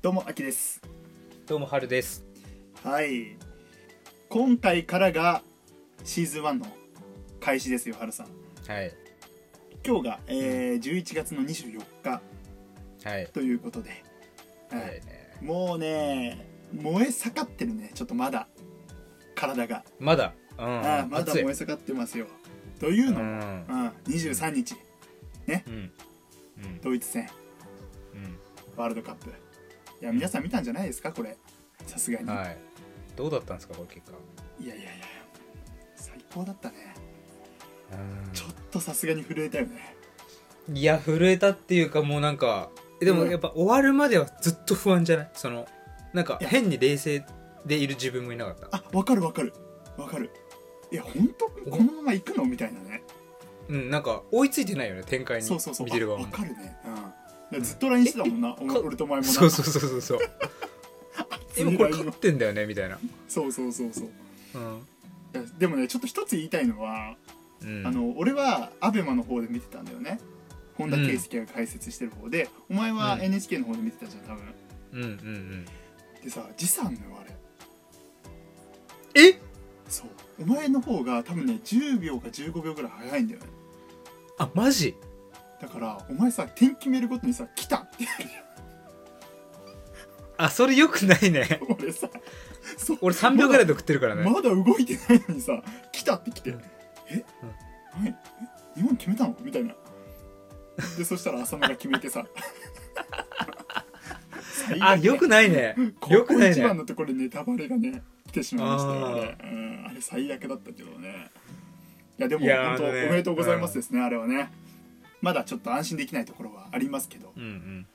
どうも、あきです。どうも春です。はい。今回からがシーズン1の開始ですよ、はるさん。はい。今日が、えー11月の24日はい。ということで、ははいいね。もうね、燃え盛ってるね、ちょっとまだ、体が。まだ？うん。ああまだ暑い。燃え盛ってますよ。といううのも、ん。うん、23日、うん。うん。ドイツ戦、ワールドカップ。いや、皆さん見たんじゃないですか、これ。さすがに。うんはい。どうだったんですかこれ結果。いやいやいや、最高だったね。うん。ちょっとさすがに震えたよね。いや震えたっていうかもうなんかえでもうん。やっぱ終わるまではずっと不安じゃない？そのなんかいや。変に冷静でいる自分もいなかった。あわかるわかる。わかる。いや本当？このまま行くの？みたいなね。うんなんか追いついてないよね展開に。そうそうそう。見てる側わかるね。うんずっと LINE してたもんな、俺と前もな。そうそうそうそうそう。今これ勝ってんだよねみたいな。そうそうそうそう。でもねちょっと一つ言いたいのは、うん。あの俺はアベマの方で見てたんだよね。本田圭佑が解説してる方で、お前はうん。NHK の方で見てたじゃん多分。うんうんうん。でさ時差あんのよあれ。え？そう。お前の方が多分ね10秒か15秒ぐらい早いんだよね。あマジ？だからお前さ点決めるごとにさ「来た! 」ってあそれよくないね。よ俺さそう俺3秒ぐらいで送ってるからね。まだ動いてないのにさ来たって来て、うん。え、はい。え？日本決めたの？みたいな。でそしたら浅野が決めてさ。あよくないね。よくないね。一番のところでネタバレがね来てしまいましたよあれ,、うん、あれ最悪だったけどね。いやでも本当、ね。おめでとうございますですね、あれはねまだちょっと安心できないところはありますけどうん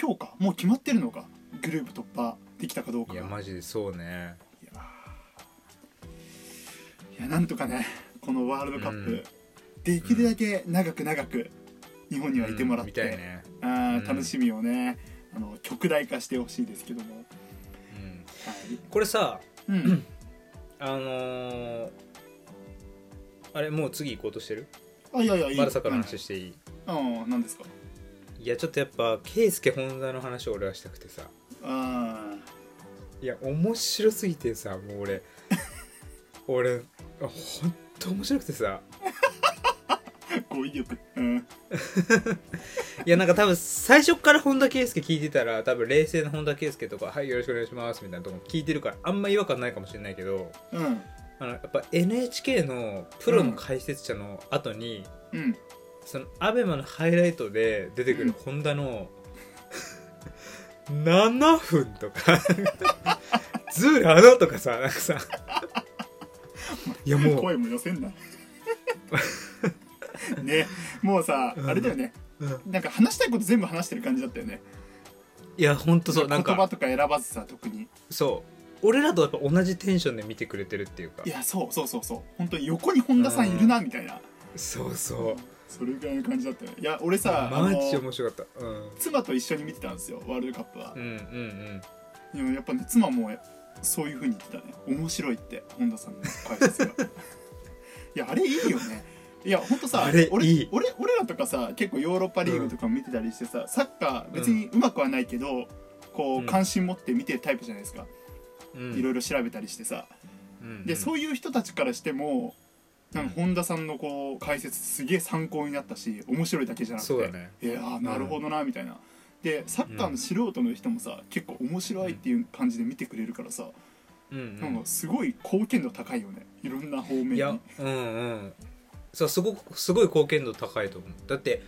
今日か？もう決まってるのか？グループ突破できたかどううんいかがやマジでそうね。いやなんとかねこのワールドカップ、うん。できるだけ長く長く日本にはいてもらっうんみて、たいね。あ楽しみをねあの極大化してほしいですけども、うん。はい。これさうん、あのーあれもう次行こうとしてる？あいやいやいいバルサからの話していい？ああ何ですか？いやちょっとやっぱ圭佑本田の話を俺はしたくてさ。あいや面白すぎてさもう俺。俺ほんと面白くてさ。あ語彙力うん。いやなんか多分最初から本田圭佑聞いてたら多分冷静な本田圭佑とか「はいよろしくお願いします」みたいなとこ聞いてるからあんま違和感ないかもしれないけど。うんあのやっぱ NHK のプロの解説者の後に、うん。そのアベマのハイライトで出てくる本田の、7分とかズールあのとかさなんかさ。いやもう。声も寄せんな。ね。もうさ、うん。あれだよね。うん。なんか話したいこと全部話してる感じだったよね。いやほんとそうなんか。言葉とか選ばずさ特に。そう俺らとやっぱ同じテンションで見てくれてるっていうか。いやそうそうそうそう。本当に横に本田さんいるなみたいな、そうそう。それぐらいの感じだったよ。ねいや俺さあマジの面白かった。うん。妻と一緒に見てたんですよワールドカップは。うん、うんでもやっぱね妻もそういう風に言ってたね。面白いって本田さんの解説が。いやあれいいよね。いやほんとさ俺いい。俺俺らとかさ結構ヨーロッパリーグとかも見てたりしてさ、サッカー別にうまくはないけど、こううん。関心持って見てるタイプじゃないですか、うんいろいろ調べたりしてさ。うん。でそういいう人たちからしてもなんか本田さんのこう解説すげえ参考になったし面白いだけじゃなくてね。いやーなるほどなみたいな、でサッカーの素人の人もさ結構面白いっていう感じで見てくれるからさ、うんうん。なんかすごい貢献度高いよね。いろんな方面に。いやうんうん。そうすごくすごい貢献度高いと思う。だって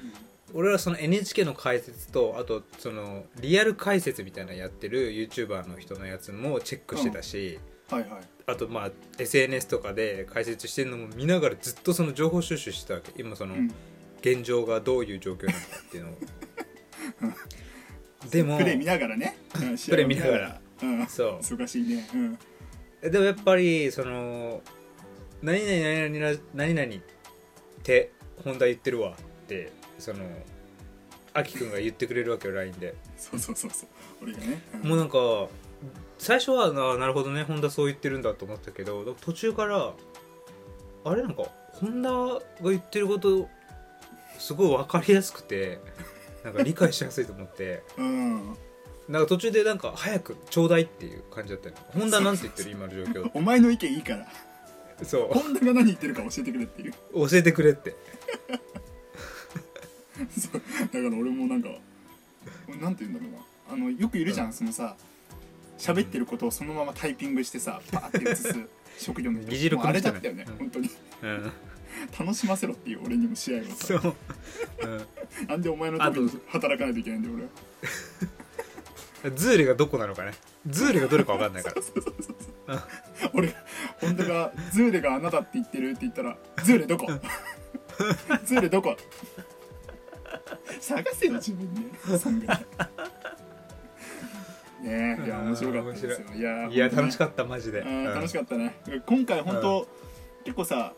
俺はその NHK の解説とあとそのリアル解説みたいなのやってる YouTuber の人のやつもチェックしてたし、はいはい。あとまあ SNS とかで解説してるのも見ながらずっとその情報収集してたわけ。今そのうん。現状がどういう状況なのかっていうのを。でもプレー見ながらね、うん プレー見ながら。うん。そう。忙しいね。うん。でもやっぱりその何々何々何々って本田言ってるわってそのあきくんが言ってくれるわけよ LINE で。そうそうそうそう。俺がね、うん。もうなんか最初はななるほどね本田そう言ってるんだと思ったけど途中からあれなんか本田が言ってることすごい分かりやすくてなんか理解しやすいと思って。うん。なんか途中でなんか早くちょうだいっていう感じだったよ本田なんて言ってる？今の状況。お前の意見いいから。そ本田が何言ってるか教えてくれっていうう。教えてくれって そう。だから俺もなんかなんて言うんだろうな。あのよくいるじゃん、うん。そのさ喋ってることをそのままタイピングしてさパーって映す 職業の人。議事録もうあの人ねれだったよね、うん。本当に。うん。楽しませろっていう俺にも試合をさ。そう、うん、なんでお前のためにあと働かないといけないんだよ俺は。ズーレがどこなのかね。ズーレがどれか分かんないから。俺が本当がズーレがあなたって言ってるって言ったらズーレどこ？ズーレどこ？探せよ自分で。ねえいや面白かったですよ。い。やいや楽しっかったマジで、うん楽しかかったね。今回本当、結構さ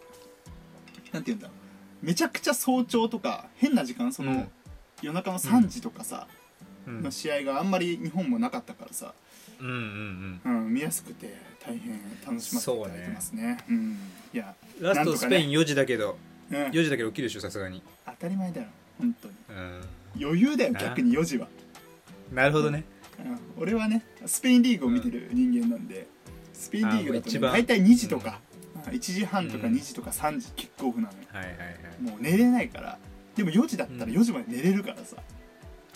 なんて言うんだめちゃくちゃ早朝とか変な時間その、うん。夜中の3時とかさ、うん。の試合があんまり日本もなかったからさ、うんうんうん。うん、見やすくて大変楽しませていただいてますね。うん。いや、ラストスペイン4時だけどうん、4時だけど起きるでしょさすがに。当たり前だよ本当に。うん。余裕だよな。逆に4時は、なるほどね。うん、俺はねスペインリーグを見てる人間なんで、スペインリーグだと、ね、大体2時とか、1時半とかうん2時とか3時キックオフなのよ。はいはいはい。もう寝れないから。でも4時だったらうん。4時まで寝れるからさ、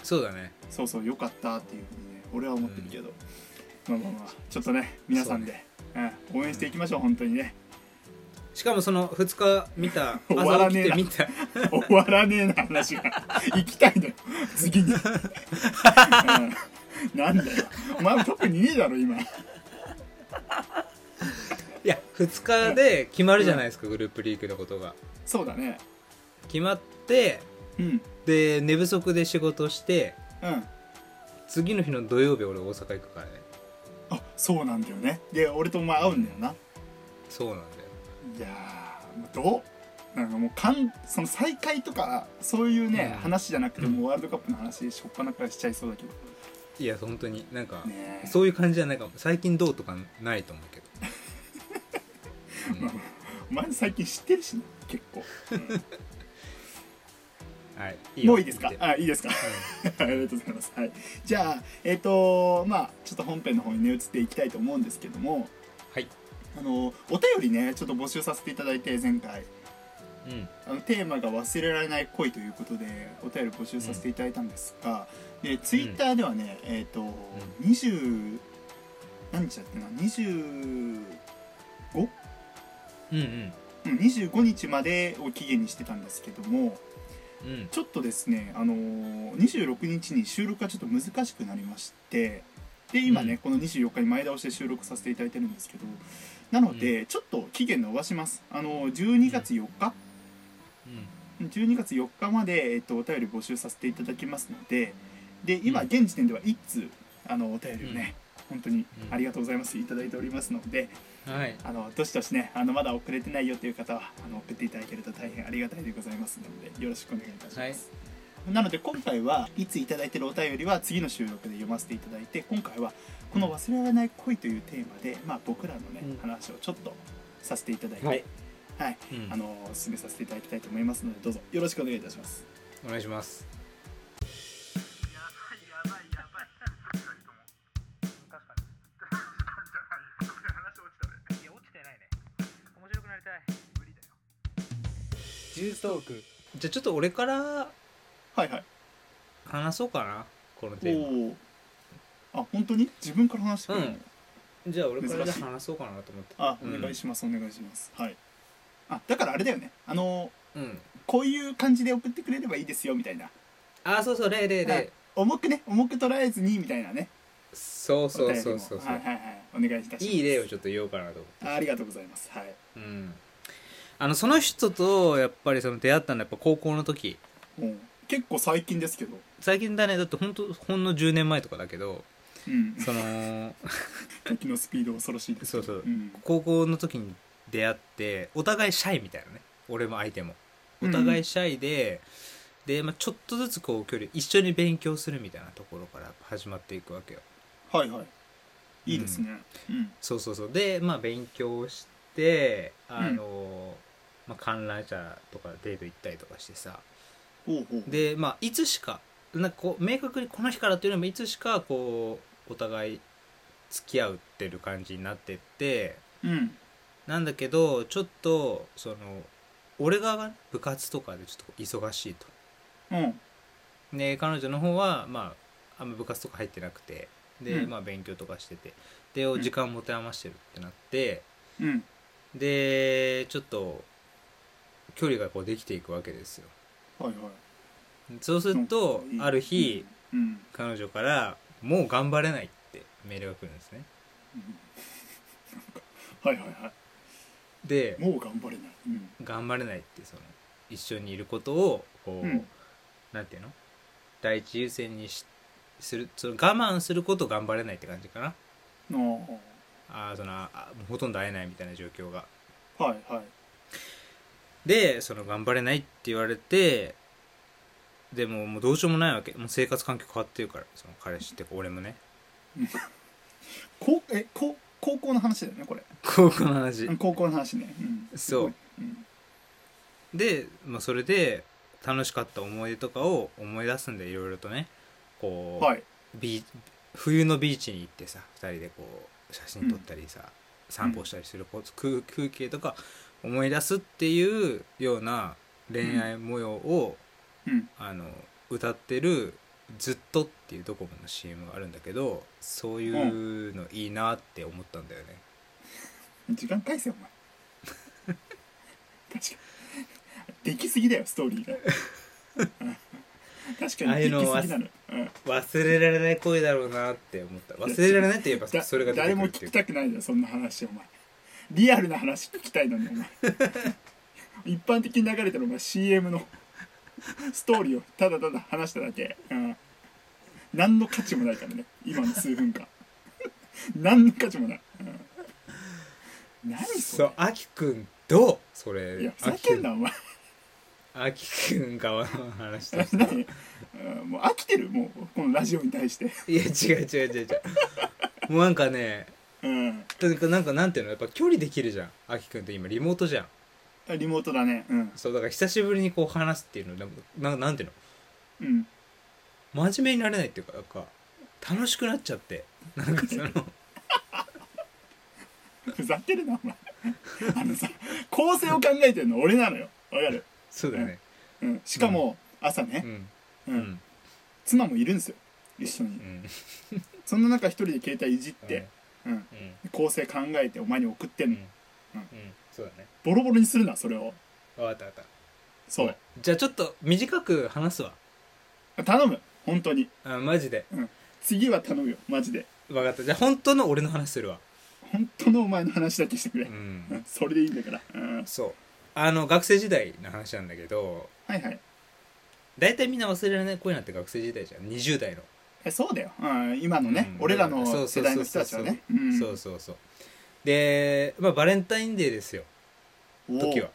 そうだね。そうそうよかったっていうふうにね俺は思ってるけど、まあまあまあちょっとね皆さんで、うん、応援していきましょう本当にねしかもその2日見た 終わら朝起ねえな。きて見た。終わらねえな話が。行きたいんだよ。次に、うん、なんだよ。お前も特にねえだろ今。いや2日で決まるじゃないですか、グループリーグのことが。そうだね。決まってうん。で寝不足で仕事してうん。次の日の土曜日俺大阪行くからね。あそうなんだよね。で俺とお前会うんだよな、そうなんだよいやどう？なんかもうかんその再会とかそういうね、うん。話じゃなくてもうワールドカップの話しょっぱなからしちゃいそうだけど。いや本当になんか、ねえ。そういう感じじゃないかも。最近どうとかないと思うけど、うん。お前最近知ってるしな結構、はいもういいですか？あいいですか？ありがとうございます。はい、じゃあ、えっ、とまあちょっと本編の方にね移っていきたいと思うんですけども、はいあのお便りねちょっと募集させていただいて前回。うん。あのテーマが忘れられない恋ということでお便り募集させていただいたんですが、でツイッターではね、えっ、と、20何日だっけな？25うんうん。うん25日までを期限にしてたんですけどもうん。ちょっとですね、あのー26日に収録がちょっと難しくなりましてで今ね、うん。この24日に前倒しで収録させていただいてるんですけどなので、ちょっと期限伸ばします。あのー12月4日、12月4日まで、えっと、お便り募集させていただきますのでで今うん。現時点では1通あのお便りをね、本当にうん。ありがとうございます。いただいておりますのではい。あのどしどしねあのまだ送れてないよという方はあの送っていただけると大変ありがたいでございますのでよろしくお願いいたします、はい。なので今回はいついただいてるお便りは次の収録で読ませていただいて今回はこの忘れられない恋というテーマで、まあ、僕らのね、うん。話をちょっとさせていただいて、はい。はい。うん。あの進めさせていただきたいと思いますのでどうぞ。よろしくお願いいたします。お願いします。ジューストークじゃあちょっと俺からはいはい話そうかなこのおテーマおあ本当に？自分から話してくれるの、じゃあ俺から話そうかなと思って。あうん。お願いします、お願いします。はい。あだからあれだよね。あのうん。こういう感じで送ってくれればいいですよみたいな。あそうそう例例はい。例重くね重く捉えずにみたいなね。そうそうそうそうはいはいはい。お願いいたします。いい例をちょっと言おうかなと思ってあありがとうございます。はい。うん。あのその人とやっぱりその出会ったのはやっぱ高校の時。もう結構最近ですけど。最近だね。だってほんとほんの10年前とかだけど。うんその時のスピード恐ろしいですそうそう。うん。高校の時に出会ってお互いシャイみたいなね。俺も相手も。お互いシャイで、で、まあ、ちょっとずつこう距離一緒に勉強するみたいなところから始まっていくわけよ。はいはい。いいですね。うん。そうそうそう。でまあ勉強してあの、まあ、観覧車とかデート行ったりとかしてさ。でまあいつしかなんかこう明確にこの日からっていうのもいつしかこうお互い付き合うってる感じになってってうん。なんだけどちょっとその俺側がね部活とかでちょっと忙しいと。うん。で彼女の方はまああんま部活とか入ってなくてで、うん。まあ勉強とかしててでん。時間を持て余してるってなって、うん。でちょっと距離がこうできていくわけですよ。はいはい。そうするとうん。ある日うん。彼女から「もう頑張れない」ってメールが来るんですね。はいはいはでいもう頑張れない。うん。頑張れないってその一緒にいることをこう、うん。なんていうの？第一優先にしするその我慢することを頑張れないって感じかな。ああーそのあもうほとんど会えないみたいな状況が。あはいはい。でその頑張れないって言われてでももうどうしようもないわけ。もう生活環境変わってるから。その彼氏ってか俺もね。こえこ高校の話だよねこれ。高校の話。うん高校の話ね。うん。そう。うん。で、まあ、それで楽しかった思い出とかを思い出すんでいろいろとね。こう、はい。ビー冬のビーチに行ってさ2人でこう写真撮ったりさ、散歩したりするこう空風景とか思い出すっていうような恋愛模様を、うん。あの歌ってる「ずっと」っていうドコモの CM があるんだけどそういうのいいなって思ったんだよね。時間返せよお前。確かに。できすぎだよストーリーが。うん。確かにできすぎなの。うん。忘れられない恋だろうなって思った。忘れられないって言えばだそれが出て誰もくるっていう。聞きたくないよそんな話お前。リアルな話聞きたいのにお前。一般的に流れてるお前 CM のストーリーをただただ話しただけ、うん、何の価値もないからね。今の数分間。何の価値もない、うん、何それ。あきくんどうそれいやふざけんなお前。あきくん側の話としてもう飽きてる。もうこのラジオに対して。いや違う違う違う違う。もうなんかねうん。かくなんかなんていうの？やっぱ距離できるじゃん。あきくんって今リモートじゃんリモートだね。うん。そうだから久しぶりにこう話すっていうのでもななんていうの？うん。真面目になれないっていうかなんか楽しくなっちゃって。なんかそのふざけるなお前。あのさ構成を考えてるの俺なのよ。わかる、そうだね。うん、しかも朝ね、うん。ううん。ん妻もいるんですよ。一緒に。うん。そんな中一人で携帯いじって、うん、うん。構成考えてお前に送ってんの、うん。うんそうだね。ボロボロにするなそれを。分かった分かった。そう。じゃあちょっと短く話すわ。頼む本当に。あマジで。次は頼むよマジで。分かった。じゃあ本当の俺の話するわ。本当のお前の話だけしてくれ、ううんんそれでいいんだから、うん、そう。あの学生時代の話なんだけどはいはい。大体みんな忘れられない恋なんて学生時代じゃん。20代の。えそうだよ、うん、今のね、うん。俺らそうそうそうの世代の人たちはね。うん。そうそうそうでまあバレンタインデーですよ。時は、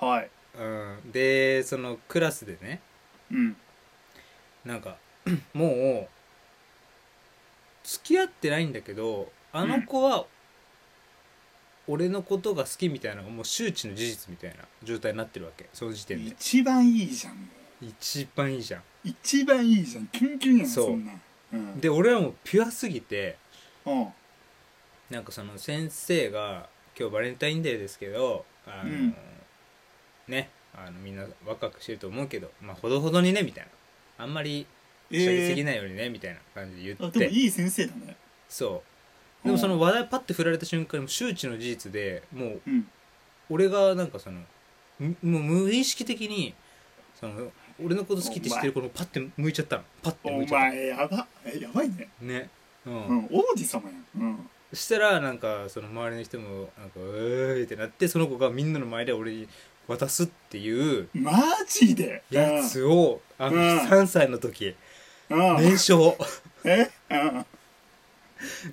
はい。うん、でそのクラスでね。うん。なんか もう付き合ってないんだけどあの子は俺のことが好きみたいなのがもう周知の事実みたいな状態になってるわけ。その時点で。一番いいじゃん。一番いいじゃん。一番いいじゃん。キュンキュンやんそんなん。うん。で俺はもうピュアすぎてうんなんかその先生が今日バレンタインデーですけどあの、うん。ねあのみんな若くしてると思うけどまあほどほどにねみたいな。あんまりしゃりすぎないようにね、みたいな感じで言あって。でもいい先生だね。そう。でもその話題パッて振られた瞬間に周知の事実でもううん。俺がなんかそのむもう無意識的にその俺のこと好きって知ってる子のパッて向いちゃったの。パッて向おいちゃっ前やばえやばいね。たね。うん、うん王子様やん。うんそしたらなんかその周りの人もなんか「うーい」ってなってその子がみんなの前で俺に渡すっていうマジで？やつをあのうん。3歳の時年少。え？うん。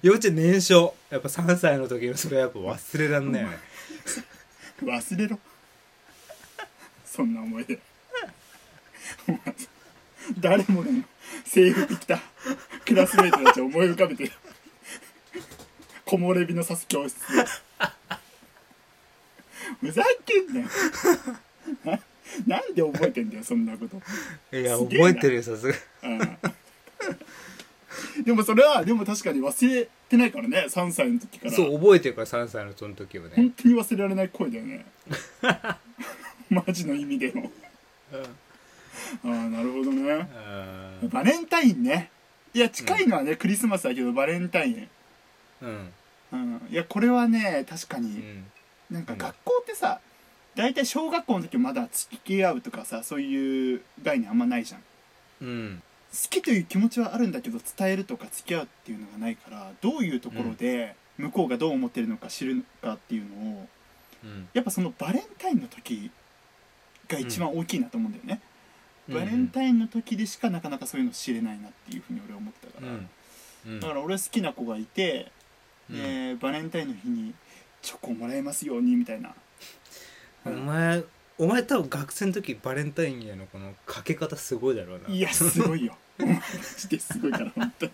幼稚園年少。やっぱ3歳の時のそれはやっぱ忘れらんないよね忘れろ。そんな思い出。お前誰もが制服着たクラスメートたちを思い浮かべて木漏れ日の刺す教室。で ふざけんなよ。なんで覚えてんだよそんなこと。いやすげえな。覚えてるよさすが。うん。でもそれはでも確かに忘れてないからね3歳の時から。そう覚えてるから3歳のその時はね。本当に忘れられない声だよね。マジの意味でのああなるほどね。うん。バレンタインね。いや近いのはね、クリスマスだけどバレンタインうん。うん。いやこれはね確かに、うん。なんか学校ってさ大体小学校の時まだ付き合うとかさそういう概念あんまないじゃん。うん。好きという気持ちはあるんだけど伝えるとか付き合うっていうのがないからどういうところで向こうがどう思ってるのか知るのかっていうのをうん。やっぱそのバレンタインの時が一番大きいなと思うんだよね、うん。バレンタインの時でしかなかなかそういうの知れないなっていうふうに俺は思ってたから、うん。うん。だから俺は好きな子がいて、でバレンタインの日にチョコをもらえますようにみたいな。お前お前多分学生の時バレンタインへのこのかけ方すごいだろうな。いやすごいよ。マジですごいから本当に。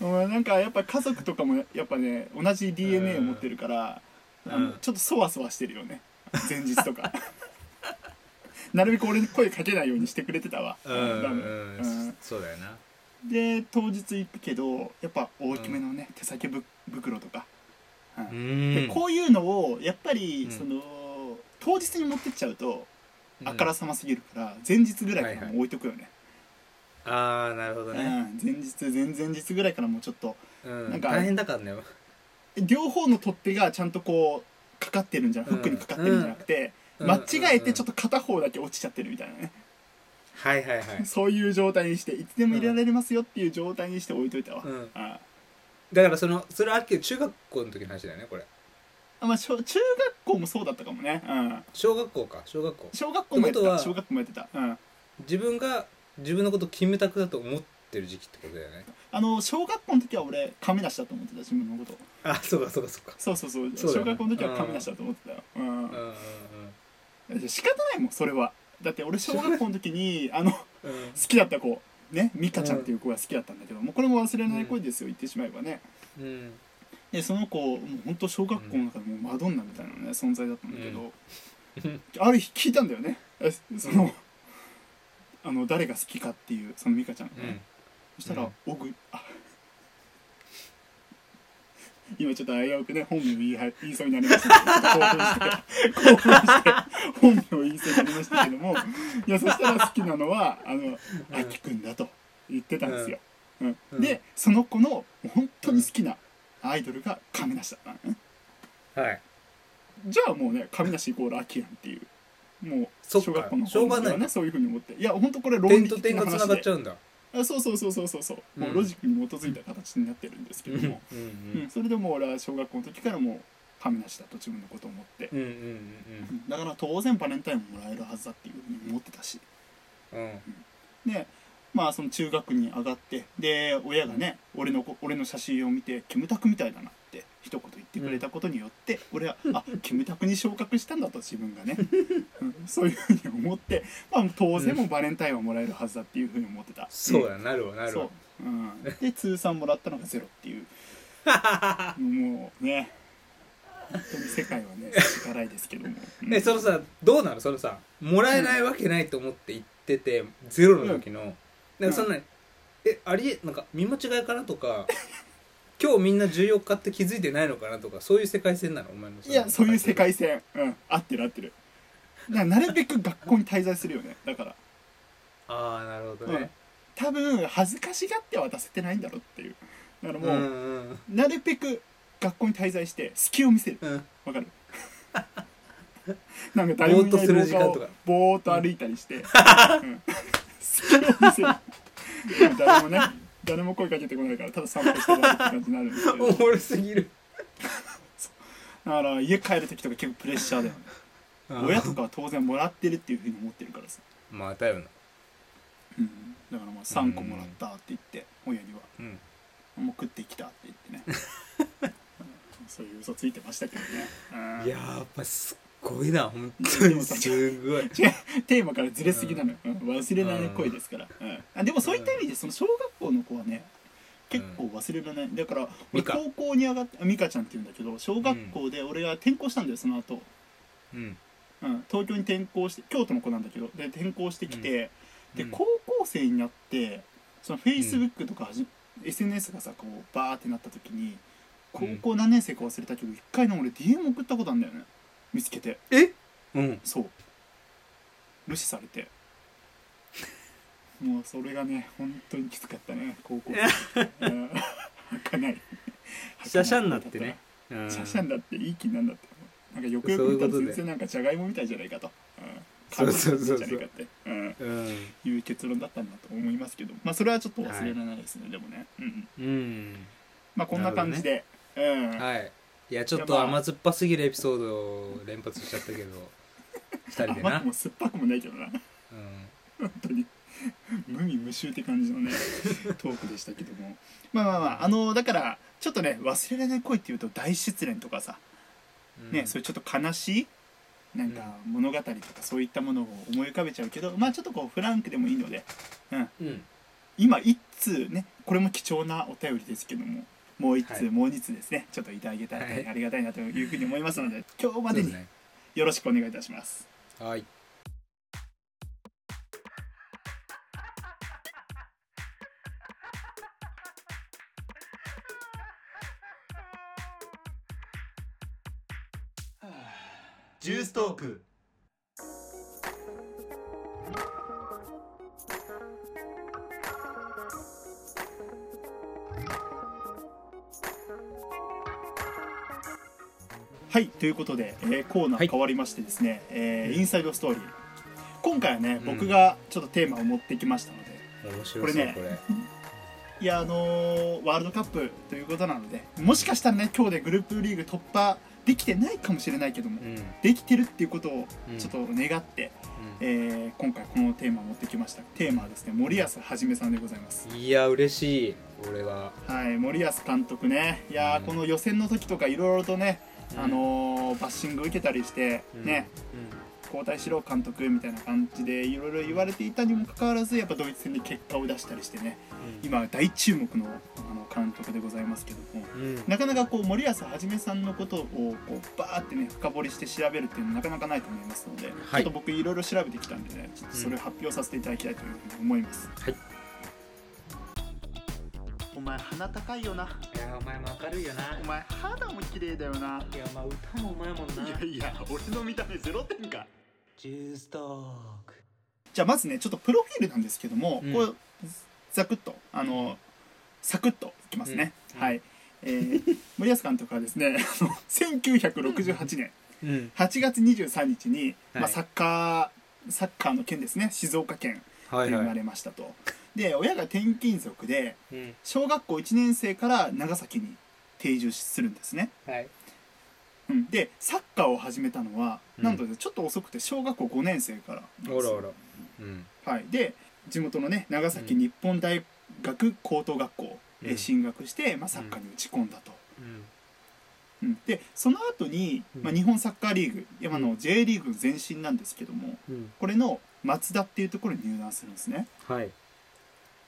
お前なんかやっぱ家族とかもやっぱね同じ DNA を持ってるから、うん。あのちょっとそわそわしてるよね。前日とか。なるべく俺に声かけないようにしてくれてたわ、うんうん。うん。そうだよなで当日行くけどやっぱ大きめのね、手先ぶ袋とか、うん。うん。でこういうのをやっぱり、うん。その当日に持ってっちゃうとうん。あからさますぎるから前日ぐらいからもう置いとくよね、ああなるほどうん、ね前日前々日ぐらいからもうちょっとうん。なんか大変だからね。両方の取っ手がちゃんとこうかかってるんじゃうん。フックにかかってるんじゃなくて、うん。間違えてちょっとと片方だけ落ちちゃってるみたいなね、はいはいはい。そういう状態にしていつでも入れられますよっていう状態にして置いといたわ、うん。あだからそのそれはあるけど中学校の時の話だよねこれ。あまあ小中学校もそうだったかもね、うん、小学校か小学校。小学校もやってってことはた小学校もやってた、うん、自分が自分のことをキムタクだと思ってる時期ってことだよね。あの小学校の時は俺亀梨だと思ってた自分のこと。あそうかそうかそうか。そうそうそう。そうだよね。小学校の時は亀梨だと思ってたよ、うん。うんうん仕方ないもんそれはだって俺小学校の時にあの好きだった子ね美香ちゃんっていう子が好きだったんだけど、もうこれも忘れない声ですよ、言ってしまえばね。うん。でその子もう本当小学校の中でもうマドンナみたいなね存在だったんだけど、ある日聞いたんだよね。えその、あの誰が好きかっていうその美香ちゃんがね、そしたらうん「オグあ今ちょっと危うくね本名言いは言いそうになりました。けど興奮して興奮して本名を言いそうになりましたけどもいやそしたら好きなのはあの「あきくんだ」と言ってたんですよ、うん。うん。でその子の本当に好きなアイドルが亀梨だったのね。はい。じゃあもうね亀梨イコールアキやんっていう。もう小学校の頃はねそういうふうに思って。いや本当これ論理点と点がつな的な話でがっちゃうんだあそうそうそうそうそうそう、もうロジックに基づいた形になってるんですけども、うんうんそれでもう俺は小学校の時からもう亀梨だと自分のことを思って、うんうんうんだから当然バレンタインももらえるはずだっていうふうに思ってたし。うん。うん。でまあその中学に上がってで親がね俺の子俺の写真を見て「キムタクみたいだな」って一言言ってくれたことによって、俺は あキムタクに昇格したんだと自分がね、うんそういうふうに思って、まあ、当然もうバレンタインはもらえるはずだっていうふうに思ってた。そうやなるわなるわ。そう、うん、で通算もらったのがゼロっていう。もうね。本当に世界はね力いですけども、うん。えそのさどうなの？そのさもらえないわけないと思って言っててゼロの時の。なんかそんなえありえなんか見間違いかなとか今日みんな14日って気づいてないのかなとかそういう世界線なの？お前のいやそういう世界線。うん。合ってる合ってる。だからなるべく学校に滞在するよね。だから。ああなるほどうん。ね多分恥ずかしがって渡せてないんだろうっていう。だからもう、うんうん。なるべく学校に滞在して隙を見せる。うん。わかる？なんか誰もいない廊ぼーっとする時間下をとかぼーっと歩いたりして、うん。隙を見せる。誰もね誰も声かけてこないからただ散歩してるだけって感じになるんですけど。おもろすぎる。だから家帰る時とか結構プレッシャーだよね。親とかは当然もらってるっていうふうに思ってるからさ、まあだよな。うん、だからまあ3個もらったって言って親には。うん。もう食ってきたって言ってね。うん。そういう嘘ついてましたけどね、うん。いやーやっぱすっごいな本当に。すごい。違 うテーマからずれすぎなの。よ、うん忘れられない声ですから、うん。あでもそういった意味でその小学校の子はね結構忘れられない。だから俺高校に上がってあミカちゃんって言うんだけど小学校で俺が転校したんだよその後、うん。うん、東京に転校して京都の子なんだけどで転校してきて、でうん。高校生になってそのフェイスブックとかはじ、SNS がさこうバーってなった時に高校何年生か忘れたけど一回の俺 DM 送ったことあるんだよね見つけて。え？うん。そう。無視されて。もうそれがね本当にきつかったね高校生 うん。はかない。シャシャになってね。うん。シャシャンだっていい気になんだって。なんかよくよく見たら全然なんかじゃがいもみたいじゃないかと、うん、そうそうそうそう。じゃないかって、うん、うん。いう結論だったんだと思いますけど。まあそれはちょっと忘れられないですね、でもね、うんうん、うん。まあこんな感じで、うん。はいいやちょっと甘酸っぱすぎるエピソードを連発しちゃったけど二人でな。甘くも酸っぱくもないけどな。うん。本当に。無味無臭って感じのねトークでしたけども。まあまあまああのだからちょっとね忘れられない恋っていうと大失恋とかさ、ねそういうちょっと悲しいなんか物語とかそういったものを思い浮かべちゃうけどまあちょっとこうフランクでもいいので、うん、うん。今一通ねこれも貴重なお便りですけどももう一通、はい。もう二通ですね。ちょっといただけたらはい。ありがたいなというふうに思いますので 今日までによろしくお願いいたします。はい。ジューストークはいということで、えーコーナはい。ー変わりましてですね、えーうん。インサイドストーリー。今回はね、うん。僕がちょっとテーマを持ってきましたので面白これねこれ。いやあのーワールドカップということなのでもしかしたらね今日でグループリーグ突破できてないかもしれないけども、うん。できてるっていうことをうん。ちょっと願って、えー今回このテーマを持ってきました。テーマはですね森保一さんでございます。いや嬉しい。俺は。はい森保監督ね。いやー、うん。この予選の時とかいろいろとね、うんあのーバッシング受けたりして、うん。ね。交代しろ監督みたいな感じでいろいろ言われていたにもかかわらずやっぱドイツ戦で結果を出したりしてね。うん。今大注目のあの監督でございますけども。うん。なかなかこう森保一さんのことをこうバーってね深掘りして調べるっていうのはなかなかないと思いますので、はい。ちょっと僕いろいろ調べてきたんでねちょっとそれを発表させていただきたいというふうに思います、はい。お前鼻高いよな。いやお前も明るいよな。お前肌も綺麗だよな。いやまあ歌もうまいもんな。いやいや俺の見た目ゼロ点か。ジューストーク。じゃあまずねちょっとプロフィールなんですけども、うん。これざくっとあのサクッといきますね、うん。はい、えー 森保監督はですねあの1968年うん。8月23日に、まあ、はい。サッカーサッカーの県ですね。静岡県で生まはい。はいれましたと、で親が転勤族でうん。小学校1年生から長崎に定住するんですね、はい。うん、でサッカーを始めたのは、うん。なんとねちょっと遅くて小学校5年生からなんですよ。おらおら。うん。はい、で地元のね長崎日本大学高等学校へうん。進学して、まあ、サッカーに打ち込んだと、うん。うん。でその後に、うん。まあ、日本サッカーリーグ今のうん。J リーグの前身なんですけどもうん。これの松田っていうところに入団するんですね、はい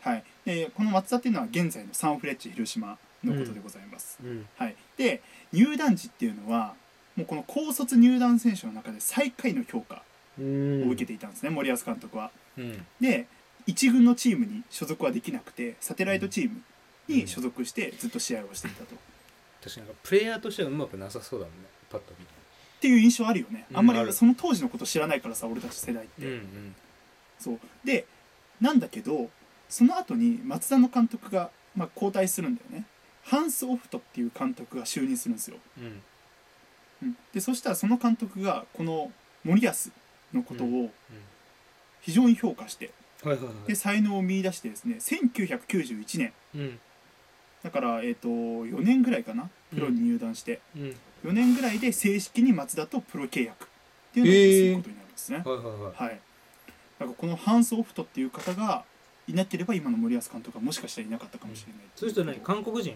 はい、でこの松田っていうのは現在のサンフレッチェ広島のことでございます、うん。はい、で入団時っていうのはもうこの高卒入団選手の中で最下位の評価うん。を受けていたんですね、森保監督は。うん。で一軍のチームに所属はできなくてサテライトチームに所属してずっと試合をしていたと、っ確かになんかプレイヤーとしてはうまくなさそうだもんねパッとていう印象あるよね、うんあんまりその当時のこと知らないからさ俺たち世代って、見うん。そう。でなんだけどその後に松田の監督が、まあ、交代するんだよね。ハンス・オフトっていう監督が就任するんですよ、うん。うん。でそしたらその監督がこの森保のことうを非常に評価して、で才能を見出してですね1991年。うん。だから、えー、と4年ぐらいかな？プロに入団して、うん。4年ぐらいで正式に松田とプロ契約っていうのをすることになるんですね、はいはいはい。はい。だからこのハンス・オフトっていう方がいなければ今の森保監督はもしかしたらいなかったかもしれない、そういう人何？韓国人？い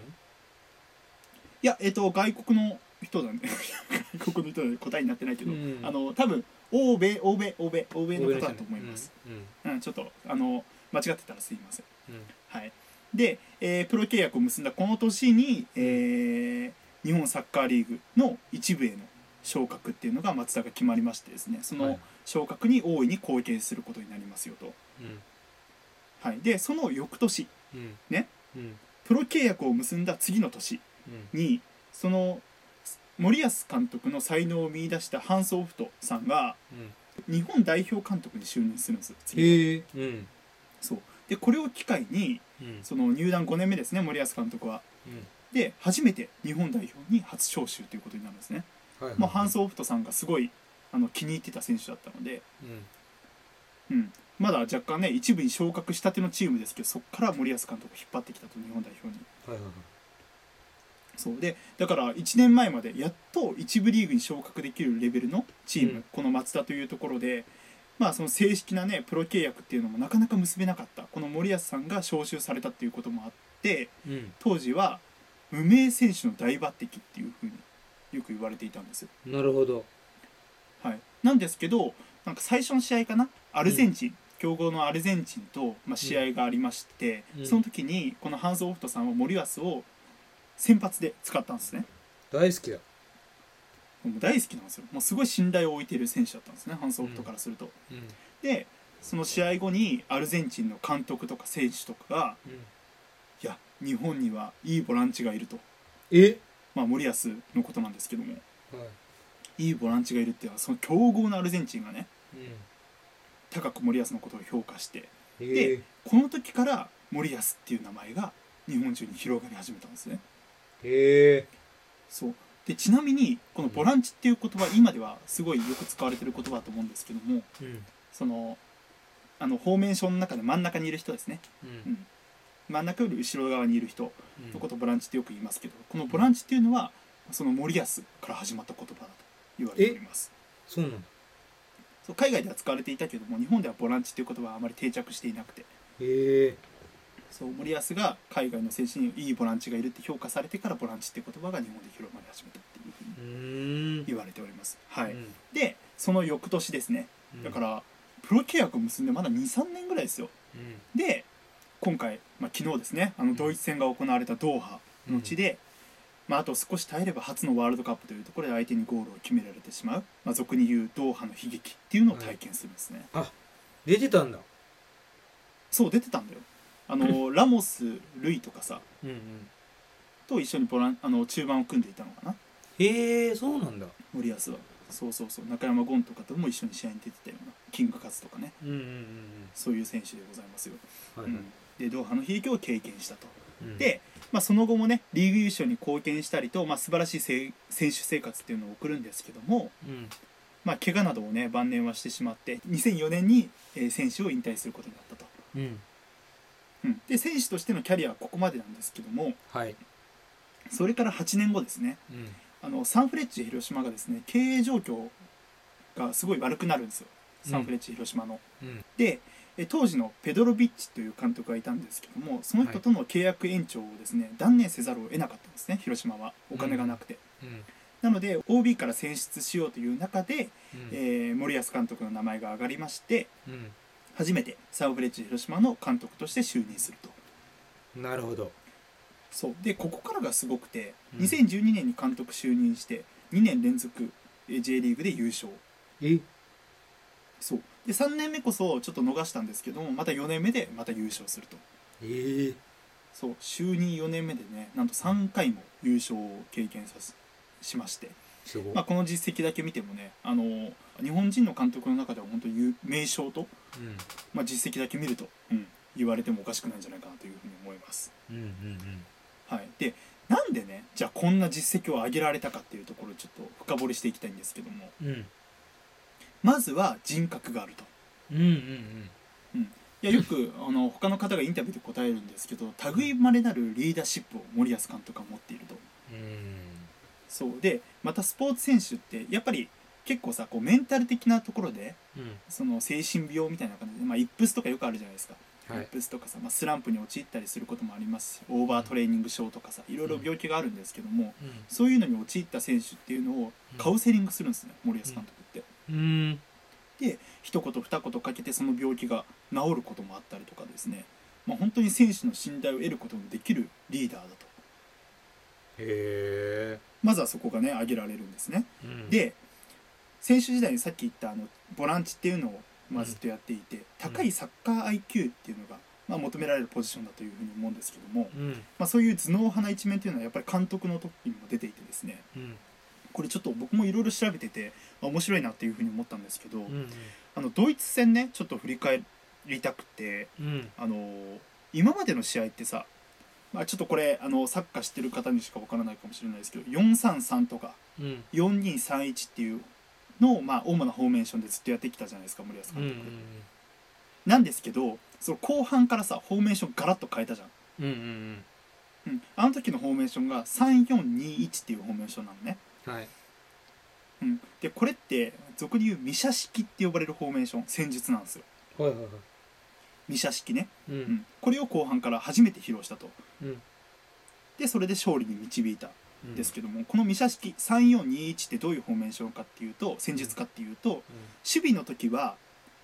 やえっ、と外国の人だね。外国の人で答えになってないけど、うん。あの多分欧米欧米欧米欧米の方だと思います、うんうん。ちょっとあの間違ってたらすいません。うん。はい、で、えープロ契約を結んだこの年に、えー日本サッカーリーグの一部への昇格っていうのが松田が決まりましてですねそはい。の昇格に大いに貢献することになりますよと、うんはい、でその翌年うん。ね。うん。プロ契約を結んだ次の年うん。にその森保監督の才能を見出したハンス・オフトさんが日本代表監督に就任するんです次へえ。うんそう。でこれを機会にうん。その入団5年目ですね森保監督は。うん。で初めて日本代表に初招集ということになるんですね、はいまあ、ハンス・オフトさんがすごいあの気に入ってた選手だったので、うん。うん、まだ若干ね一部に昇格したてのチームですけどそこから森保監督を引っ張ってきたと日本代表に。はいはいはい。そう。でだから1年前までやっと一部リーグに昇格できるレベルのチーム、うん。この松田というところでまあその正式なねプロ契約っていうのもなかなか結べなかった。この森保さんが招集されたっていうこともあってうん。当時は無名選手の大抜擢っていうふうによく言われていたんです。よなるほど。はい、なんですけどなんか最初の試合かな？アルゼンチン、強豪のアルゼンチンと、まあ、試合がありまして、うん。その時にこのハンス・オフトさんは森保を先発で使ったんですね。大好きだ。もう大好きなんですよ。もうすごい信頼を置いている選手だったんですねハンス・オフトからすると、うん。でその試合後にアルゼンチンの監督とか選手とかがうん。いや日本にはいいボランチがいると、え？まあ、森保のことなんですけども。はい。いいボランチがいるっていうのはその強豪のアルゼンチンがねうん高く森保のことを評価してへえ。この時から森保っていう名前が日本中に広がり始めたんですね。へえ。そう。でちなみにこのボランチっていう言葉今ではすごいよく使われてる言葉だと思うんですけどもうん。そのあのフォーメーションの中で真ん中にいる人ですね、ううん。ん、真ん中より後ろ側にいる人うん。のことをボランチってよく言いますけどこのボランチっていうのはその森保から始まった言葉だと言われております。そうなんだそう海外では使われていたけども日本ではボランチっていう言葉はあまり定着していなくて。へえ。そう森保が海外の選手にいいボランチがいるって評価されてからボランチって言葉が日本で広まり始めたっていうふうに言われております、はい。うん。でその翌年ですね。だからプロ契約を結んでまだ23年ぐらいですよ。うん。で今回、まあ、昨日ですね。あのドイツ戦が行われたドーハの地で、まあ、あと少し耐えれば初のワールドカップというところで相手にゴールを決められてしまう、まあ、俗に言うドーハの悲劇っていうのを体験するんですね、出てたんだ。そう出てたんだよ。あの ラモス・ルイとかさうんうん。と一緒にボランあの中盤を組んでいたのかな。へえそうなんだ。森保は。そうそうそう。中山ゴンとかとも一緒に試合に出てたような。キングカズとかね。うんうんうんそういう選手でございますよ、うんはいはい。うん、でドーハの悲劇を経験したと。うんで、まあ、その後もねリーグ優勝に貢献したりと、まあ、素晴らしい選手生活っていうのを送るんですけども、うん。まあ、怪我などをね晩年はしてしまって2004年に、えー選手を引退することになったと、うん。うん、で選手としてのキャリアはここまでなんですけどもはい。それから8年後ですねうん。あのサンフレッチェ広島がですね経営状況がすごい悪くなるんですよ。サンフレッチェ広島の。うん。でえ当時のペドロビッチという監督がいたんですけどもその人との契約延長をですね断念せざるを得なかったんですね広島は。お金がなくて、うん。なので OB から選出しようという中で、うん。えー森保監督の名前が上がりましてうん。初めてサンフレッチェ広島の監督として就任すると。なるほど。そう。でここからがすごくてうん。2012年に監督就任して2年連続えー J リーグで優勝。え？そうで3年目こそちょっと逃したんですけどもまた4年目でまた優勝すると。ええ。そう就任4年目でねなんと3回も優勝を経験させしまして、すごい。まあ、この実績だけ見てもねあの日本人の監督の中では本当に有名将と、うん。まあ、実績だけ見ると、うん、言われてもおかしくないんじゃないかなというふうに思います。うんうんはい、でなんでねじゃあこんな実績を上げられたかっていうところをちょっと深掘りしていきたいんですけども。うんうんまずは人格があると。うんうんいやよくあの他の方がインタビューで答えるんですけど類まれなるリーダーシップを森保監督は持っていると。うん。そう。でまたスポーツ選手ってやっぱり結構さこうメンタル的なところでうん。その精神病みたいな感じで、まあ、イップスとかよくあるじゃないですか、はい。イップスとかさ、まあ、スランプに陥ったりすることもありますしオーバートレーニング症とかさいろいろ病気があるんですけども、うん。そういうのに陥った選手っていうのをカウンセリングするんですね、森保監督。うん。で一言二言かけてその病気が治ることもあったりとかですね、まあ、本当に選手の信頼を得ることのできるリーダーだと。へえ。まずはそこがね挙げられるんですね。うん。で選手時代にさっき言ったあのボランチっていうのを、まあ、ずっとやっていて、高いサッカー IQ っていうのが、まあ、求められるポジションだというふうに思うんですけども、うん。まあ、そういう頭脳派な一面っていうのはやっぱり監督の時にも出ていてですね。うん。これちょっと僕もいろいろ調べてて、まあ面白いなっていうふうに思ったんですけど、うんあのドイツ戦ねちょっと振り返りたくてうん。あの今までの試合ってさ、まあ、ちょっとこれあのサッカー知ってる方にしかわからないかもしれないですけど433とかうん。4231っていうのを、まあ、主なフォーメーションでずっとやってきたじゃないですか森保うん監督、なんですけどその後半からさフォーメーションガラッと変えたじゃん、うんうんうん、あの時のフォーメーションが3421っていうフォーメーションなのね、うんはいうん、でこれって俗に言うミシャ式って呼ばれるフォーメーション戦術なんですよ。はいはいはい。ミシャ式ね、ううん。ん、これを後半から初めて披露したと。うん。でそれで勝利に導いたうんですけども、このミシャ式3421ってどういうフォーメーションかっていうと戦術かっていうと守備の時は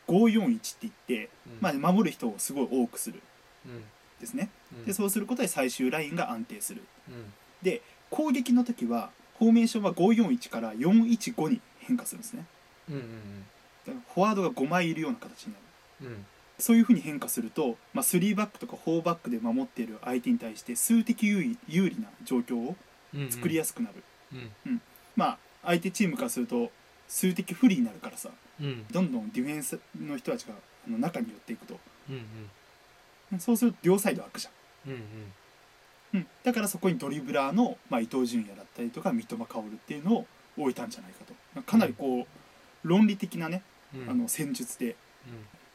541って言って、うん。まあ、守る人をすごい多くする。うん。ですね。うん。でそうすることで最終ラインが安定する。うん。で攻撃の時はフォーメーションは541から415に変化するんですね。うんうんだからフォワードが5枚いるような形になる。うん。そういうふうに変化すると、まあ、3バックとか4バックで守っている相手に対して数的有利有利な状況をうん作りやすくなる、うん。まあ相手チームからすると数的不利になるからさうん。どんどんディフェンスの人たちが中に寄っていくと。うんそうすると両サイド開くじゃんうんうん、だからそこにドリブラーの、まあ、伊東純也だったりとか三笘薫っていうのを置いたんじゃないかと。かなりこう論理的なねうん。あの戦術で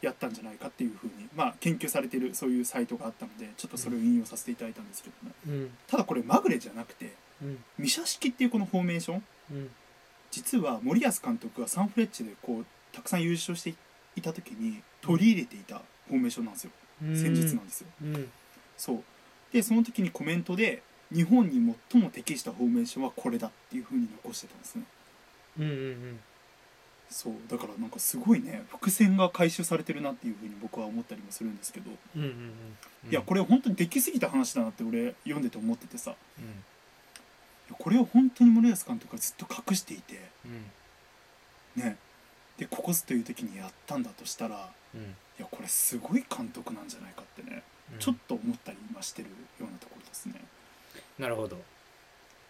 やったんじゃないかっていうふうに、まあ、研究されてるそういうサイトがあったのでちょっとそれを引用させていただいたんですけどねうん。ただこれまぐれじゃなくてうん。ミシャ式っていうこのフォーメーションうん。実は森保監督がサンフレッチェでこうたくさん優勝していた時に取り入れていたフォーメーションなんですよ。戦術なんですよ。うん。そうでその時にコメントで日本に最も適したフォーメーションはこれだっていうふうに残してたんですね。うんうんそう。だからなんかすごいね伏線が回収されてるなっていうふうに僕は思ったりもするんですけど、うんうんうんいやこれ本当にできすぎた話だなって俺読んでて思っててさ。いうん。やこれを本当に森保監督がずっと隠していて。うん。ね。でここぞという時にやったんだとしたらうん。いやこれすごい監督なんじゃないかってね、ちょっと思ったり今してるようなところですね。なるほど。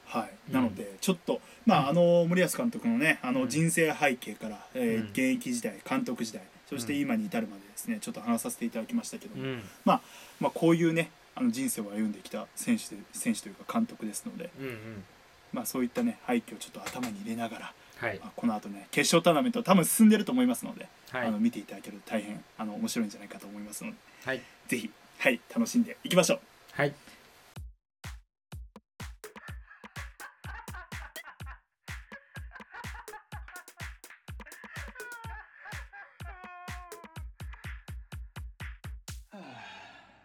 はい、うん。なのでちょっとまああの森保監督のねあうん。の人生背景から、えーうん。現役時代監督時代そして今に至るまでですねちょっと話させていただきましたけども、うん。まあこういうねあの人生を歩んできた選手で選手というか監督ですので、うんうん。まあ、そういったね背景をちょっと頭に入れながら、はい。まあ、この後ね決勝トーナメント多分進んでると思いますので、はい。あの見ていただけると大変あの面白いんじゃないかと思いますのではい。ぜひ、はい、楽しんでいきましょう。はい。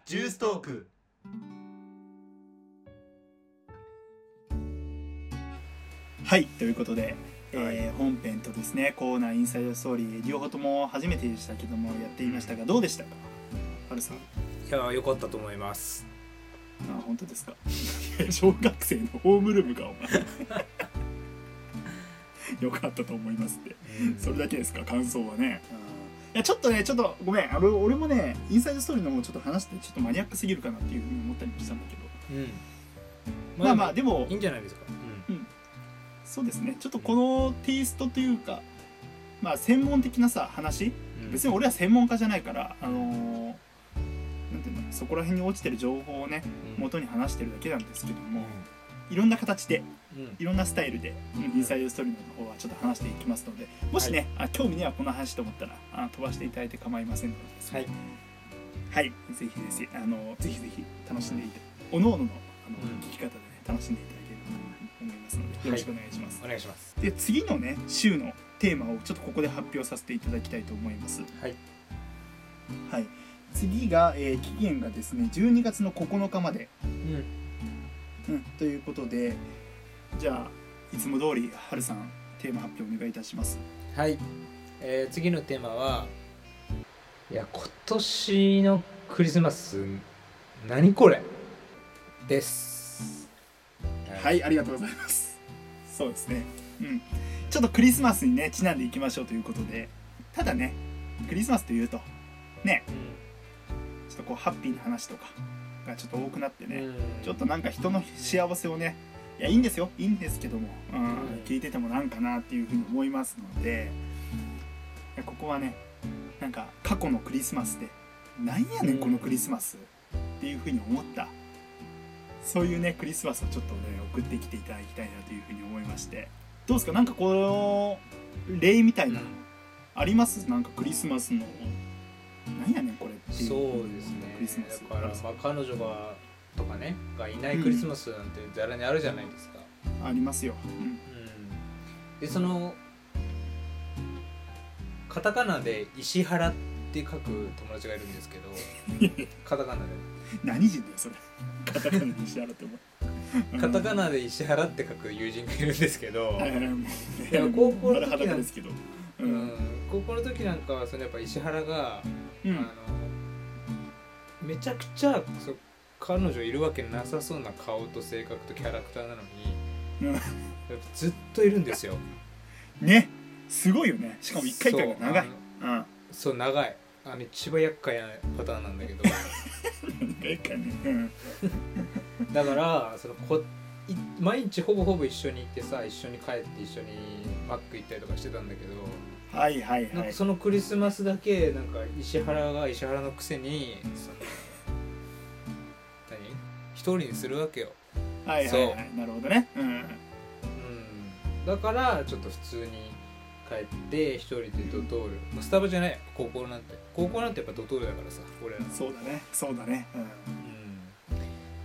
ジューストーク。はいということで、えー本編とですねコーナーインサイドストーリー両方とも初めてでしたけどもやっていましたがどうでしたか？はるさんいや良かったと思います。あ本当ですか？小学生のホームルームかお前。よかったと思いますって。それだけですか？感想はね。いやちょっとねちょっとごめん。あの俺もねインサイドストーリーの方ちょっと話してちょっとマニアックすぎるかなっていうふうに思ったりもしたんだけど。うん。まあまあでもいいんじゃないですか？そうですね。ちょっとこのテイストというかまあ専門的なさ話。うん。別に俺は専門家じゃないからあのーそこら辺に落ちてる情報をねうん。元に話してるだけなんですけどうもいろんな形でん。いろんなスタイルでインサイドストーリーの方はちょっと話していきますのでもしね、あ興味にはこの話と思ったらあ飛ばしていただいて構いませんのではい。はい、ぜひぜひあのぜひぜひ楽しんでいて、おのおののあの、うん。聞き方でね楽しんでいただければと思いますのでよろしくお願いします。お願いします。で次のね週のテーマをちょっとここで発表させていただきたいと思います。はい。はい。次が、えー期限がですね12月の9日まで、うん。うん、ということでじゃあいつも通りはるさんテーマ発表お願いいたします。はい、えー次のテーマはいや今年のクリスマス何これ？です。はい。ありがとうございます。そうですね。うん。ちょっとクリスマスにねちなんでいきましょうということで。ただねクリスマスというとね。ちょっとこうハッピーな話とかがちょっと多くなってね、ちょっとなんか人の幸せをねいやいいんですよ。いいんですけども、うん。うん聞いててもなんかなっていうふうに思いますのでここはねなんか過去のクリスマスでなんやねんこのクリスマスっていうふうに思った。そういうねクリスマスをちょっとね送ってきていただきたいなというふうに思いまして。どうですか？なんかこの例みたいな、あります？なんかクリスマスの。なんやねんこれっていうそうですね。クリスマス。だから、まあ、彼女がとかねがいないクリスマスなんてざらにあるじゃないですか、ありますよ、うん。うん。でそのカタカナで石原って書く友達がいるんですけど カタカナ何人だよそれ。カタカナにして洗ってもでカタカナで石原って書く友人がいるんですけど、はいや高校の時丸裸ですけど。ううんん、高校の時なんかはそのやっぱ石原が、うん。あのめちゃくちゃそ彼女いるわけなさそうな顔と性格とキャラクターなのにずっといるんですよ。ね。すごいよね。しかも一回一回が長い。そう長い。あの一番厄介なパターンなんだけど。だからそのこい毎日ほぼほぼ一緒に行ってさ一緒に帰って一緒にマック行ったりとかしてたんだけど、はいはいなんはいかそのクリスマスだけなんか石原が石原のくせにその何？一人にするわけよ、はいはいはい。なるほどね。うん。うん、だからちょっと普通に帰って一人でドトール、まあ、スタバじゃない高校なんて。高校なんてやっぱドトールだからさ俺ら。のそうだね。そうだね。うん。うん。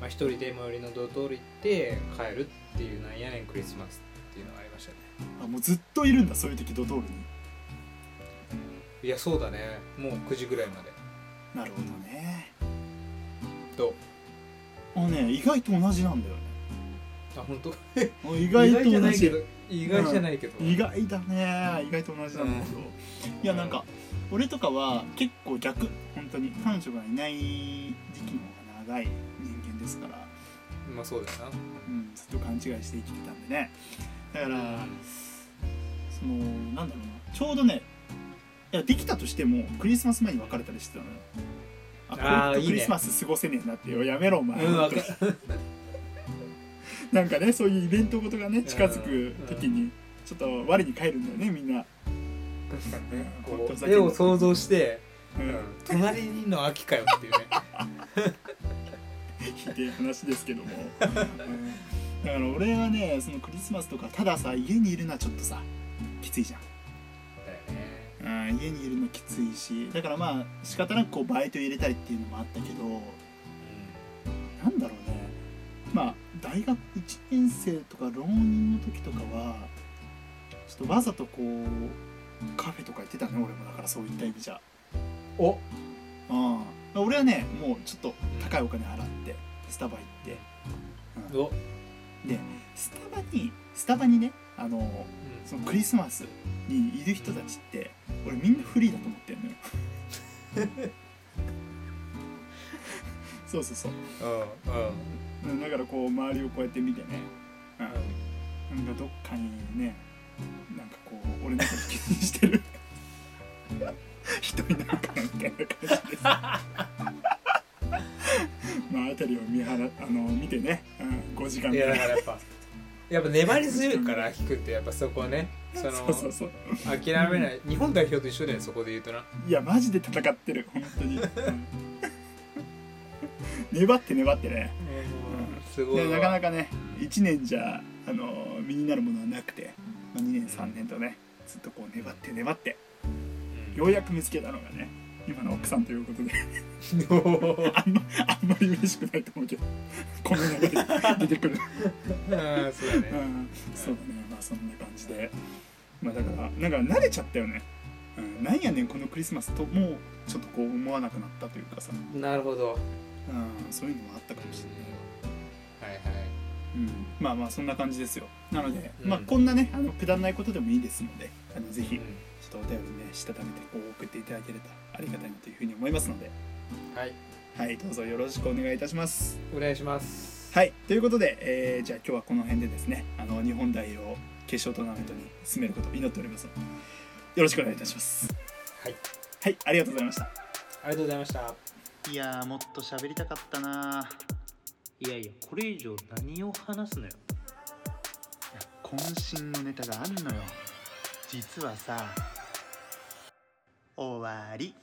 まあ、一人で最寄りのドトール行って帰るっていうなんやねんクリスマスっていうのがありましたね。あもうずっといるんだそういう時ドトールにいやそうだね。もう9時ぐらいまで。なるほどね。とあね意外と同じなんだよね。あ本当？あ 意外と同じ。いけど意外じゃないけど、意外だね。意外と同じなんだけど、いやなんか俺とかは結構逆。本当に。彼女がいない時期の方が長い人間ですから、まあそうだよな。うん、ずっと勘違いして生きてたんでね。だからそのなんだろうな。ちょうどねいやできたとしてもクリスマス前に別れたりしてたのよ。あこいつとクリスマス過ごせねえなってよやめろお前、うんわか なんかねそういうイベントごとがね近づく時にちょっと我に返るんだよねみんな、確かにね。絵を想像して、ううん。ん、隣にの秋かよっていうね。ひでえ話ですけども、うん。だから俺はねそのクリスマスとかたださ家にいるのはちょっとさきついじゃん、家にいるのきついしだからまあ仕方なくこうバイト入れたりっていうのもあったけどなんだろうね。まあ大学1年生とか浪人の時とかはちょっとわざとこうカフェとか行ってたね俺もだからそういった意味じゃ。お。うん。俺はねもうちょっと高いお金払ってスタバ行って、うん。お、でスタバにスタバにねあのそのクリスマスにいる人たちって俺みんなフリーだと思ってんのよ。そうそうそう。うんうん。うんだからこう周りをこうやって見てね、うん、なんかどっかにねなんかこう俺のこと気にしてる。人いないかなみたいな感じです まあ辺りを見はらあの見てね、うん、5時間いぐらい。やだからやっぱやっぱ粘り強いから引くってやっぱそこね。そのそうそうそう。諦めない。日本代表と一緒だよそこで言うとな。いやマジで戦ってる。本当に、うん。粘って粘ってね。すごいなかなかね1年じゃあの身になるものはなくて、まあ、2年3年とねずっとこう粘って粘ってうん。ようやく見つけたのがね今の奥さんということで。おあんまあんまり嬉しくないと思うけど。この流れで出てくる、ー あーそうだうねん、そうだね。まあそんな感じで。まあだからなんか慣れちゃったよね、うん、なんやねんこのクリスマスともうちょっとこう思わなくなったというかさ、なるほど。うん、そういうのもあったかもしれないはいはい。うん、まあまあそんな感じですよ。なので、うん。まあこんなねあのくだらないことでもいいですのであのぜひ。うんとお便りねしたためてこう送っていただけるとありがたいなというふうに思いますので。はい。はいどうぞよろしくお願いいたします。お願いします。はいということで、えーじゃあ今日はこの辺でですねあの日本代表決勝トーナメントに進めることを祈っておりますのでよろしくお願いいたします。はい。はいありがとうございました。ありがとうございました。いやーもっと喋りたかったないやいやこれ以上何を話すのよ。渾身のネタがあんのよ。実はさ終わり。